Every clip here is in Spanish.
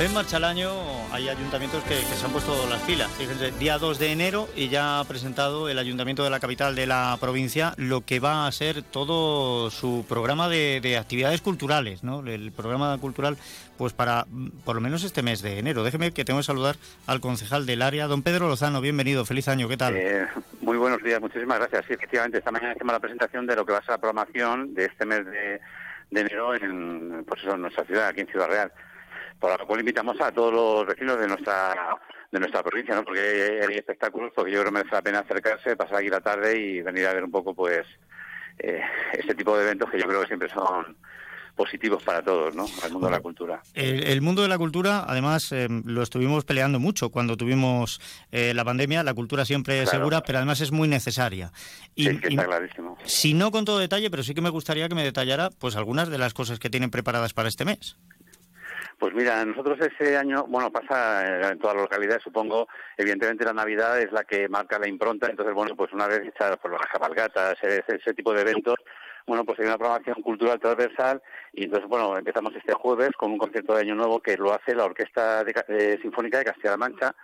En marcha el año hay ayuntamientos que, se han puesto las pilas. Fíjense, día 2 de enero y ya ha presentado el ayuntamiento de la capital de la provincia lo que va a ser todo su programa de, actividades culturales, ¿no? El programa cultural, pues para por lo menos este mes de enero. Déjeme que tengo que saludar al concejal del área, don Pedro Lozano. Bienvenido, feliz año, ¿qué tal? Eh, muy buenos días, muchísimas gracias. Sí, efectivamente, esta mañana hacemos la presentación de lo que va a ser la programación de este mes de, enero en, pues en nuestra ciudad, aquí en Ciudad Real por lo cual invitamos a todos los vecinos de nuestra de nuestra provincia, ¿no? porque hay espectáculos, porque yo creo que merece la pena acercarse, pasar aquí la tarde y venir a ver un poco, pues, eh, este tipo de eventos que yo creo que siempre son positivos para todos, ¿no? Al mundo de la cultura. El, mundo de la cultura, además, eh, lo estuvimos peleando mucho cuando tuvimos eh, la pandemia. La cultura siempre es segura, pero además es muy necesaria. Y, sí, está clarísimo. Si no con todo detalle, pero sí que me gustaría que me detallara, pues, algunas de las cosas que tienen preparadas para este mes. Pues mira, nosotros ese año, bueno, pasa en todas las localidades, supongo, evidentemente la Navidad es la que marca la impronta, entonces, bueno, pues una vez hechas por las cabalgatas, ese, tipo de eventos, bueno, pues hay una programación cultural transversal y entonces, bueno, empezamos este jueves con un concierto de Año Nuevo que lo hace la Orquesta de, Sinfónica de Castilla-La Mancha,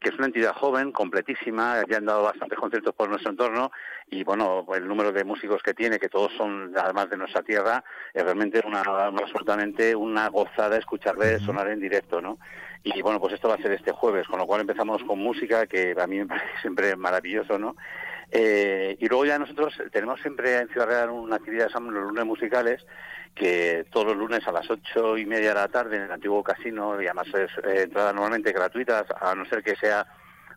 que es una entidad joven, completísima, ya han dado bastantes conciertos por nuestro entorno y bueno, el número de músicos que tiene, que todos son además de nuestra tierra, es realmente una, absolutamente una gozada escucharles sonar en directo, ¿no? Y bueno, pues esto va a ser este jueves, con lo cual empezamos con música, que a mí me parece siempre maravilloso, ¿no? Eh, y luego ya nosotros tenemos siempre en Ciudad Real una actividad, son los lunes musicales, que todos los lunes a las ocho y media de la tarde en el antiguo casino, y además es eh, entrada normalmente gratuita, a no ser que sea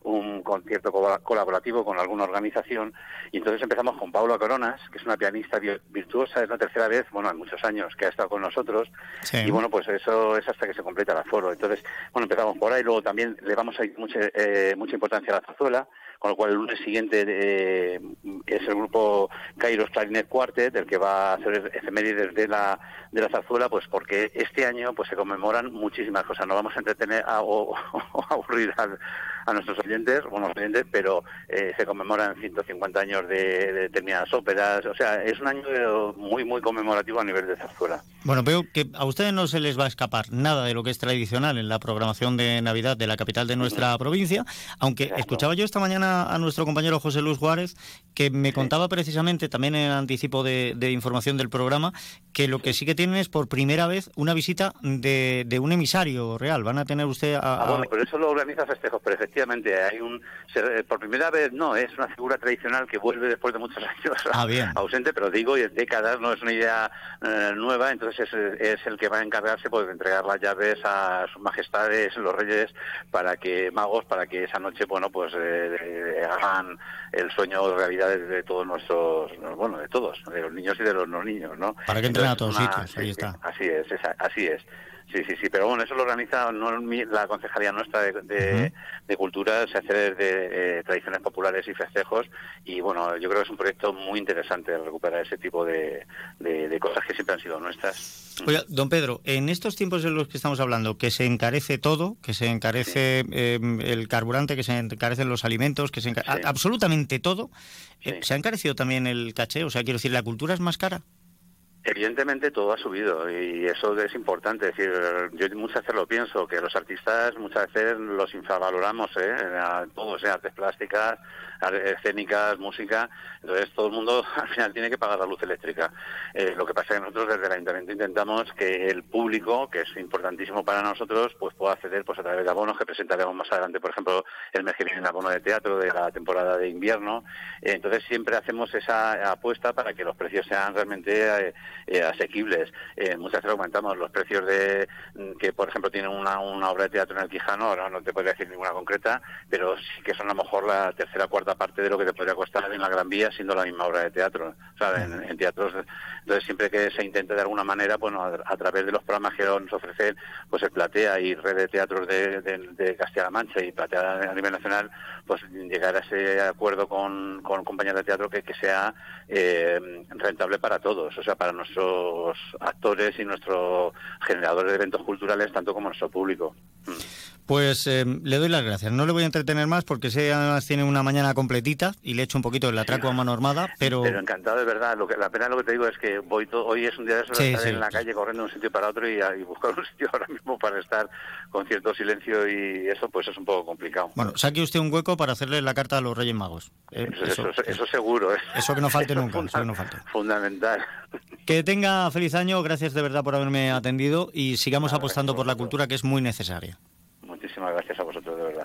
un concierto colaborativo con alguna organización y entonces empezamos con Paula Coronas, que es una pianista virtuosa, es la tercera vez, bueno, hay muchos años que ha estado con nosotros y bueno, pues eso es hasta que se completa el aforo. Entonces, bueno, empezamos por ahí, luego también le vamos a dar mucha, eh, mucha importancia a la zarzuela, con lo cual el lunes siguiente eh, es el grupo Kairos Clarinet Quartet, el que va a hacer efemérides de la, de la zarzuela, pues porque este año pues se conmemoran muchísimas cosas. No vamos a entretener o, aburrir a, nuestros oyentes, buenos oyentes, pero eh, se conmemoran 150 años de, determinadas óperas. O sea, es un año muy, muy conmemorativo a nivel de zarzuela. Bueno, veo que a ustedes no se les va a escapar nada de lo que es tradicional en la programación de Navidad de la capital de nuestra provincia, aunque escuchaba yo esta mañana a nuestro compañero José Luis Juárez, que me contaba precisamente, también en anticipo de, información del programa, que lo que sí que tienen es por primera vez una visita de, un emisario real. Van a tener usted a... Ah, bueno, pero eso lo organiza Festejos, pero efectivamente hay un... Eh, por primera vez no, es una figura tradicional que vuelve después de muchos años ah, bien. ausente, pero digo, y en décadas, no es una idea eh, nueva, entonces es, el que va a encargarse pues, de entregar las llaves a sus majestades, los reyes, para que magos, para que esa noche, bueno, pues eh, hagan el sueño de realidad de todos nuestros, bueno, de todos, de los niños y de los no niños, ¿no? Para que entren a todos sitios, ahí está. Así es, así es. Sí, sí, sí, pero bueno, eso lo organiza no la concejalía nuestra de, cultura, se hace desde eh, tradiciones populares y festejos y bueno, yo creo que es un proyecto muy interesante recuperar ese tipo de, cosas que siempre han sido nuestras. Oiga, don Pedro, en estos tiempos en los que estamos hablando, que se encarece todo, que se encarece em, el carburante, que se encarecen los alimentos, que se absolutamente todo, eh, ¿se ha encarecido también el caché? O sea, quiero decir, ¿la cultura es más cara? Evidentemente todo ha subido y eso es importante. Es decir, yo muchas veces lo pienso, que los artistas muchas veces los infravaloramos, ¿eh? todos, sea artes plásticas, escénicas, música. Entonces todo el mundo al final tiene que pagar la luz eléctrica. Eh, lo que pasa es que nosotros desde el Ayuntamiento intentamos que el público, que es importantísimo para nosotros, pues pueda acceder pues a través de abonos que presentaremos más adelante, por ejemplo, el mes que viene el abono de teatro de la temporada de invierno. Eh, entonces siempre hacemos esa apuesta para que los precios sean realmente eh, asequibles. muchas veces comentamos los precios de mm, que, por ejemplo, tienen una, una obra de teatro en el Quijano, ahora no te podría decir ninguna concreta, pero sí que son a lo mejor la tercera o cuarta parte de lo que te podría costar en la Gran Vía siendo la misma obra de teatro. En, teatros, entonces siempre que se intente de alguna manera, bueno, a, través de los programas que nos ofrecen, pues el Platea y Red de Teatros de, Castilla-La Mancha y Platea a nivel nacional, pues llegar a ese acuerdo con, con compañías de teatro que, que sea eh, rentable para todos, o sea, para nuestros actores y nuestros generadores de eventos culturales, tanto como nuestro público. Mm. Pues eh, le doy las gracias. No le voy a entretener más porque sé además tiene una mañana completita y le echo un poquito el atraco a mano armada, pero... Pero encantado, de verdad. Lo que, la pena lo que te digo es que voy hoy es un día de esos estar en la calle corriendo de un sitio para otro y, buscar un sitio ahora mismo para estar con cierto silencio y eso pues es un poco complicado. Bueno, saque usted un hueco para hacerle la carta a los Reyes Magos. Eh, eso, eso, seguro. ¿eh? Eso que no falte nunca. eso que no falte. Fundamental. Que tenga feliz año. Gracias de verdad por haberme atendido y sigamos apostando por la cultura que es muy necesaria. Muchísimas gracias a vosotros, de verdad.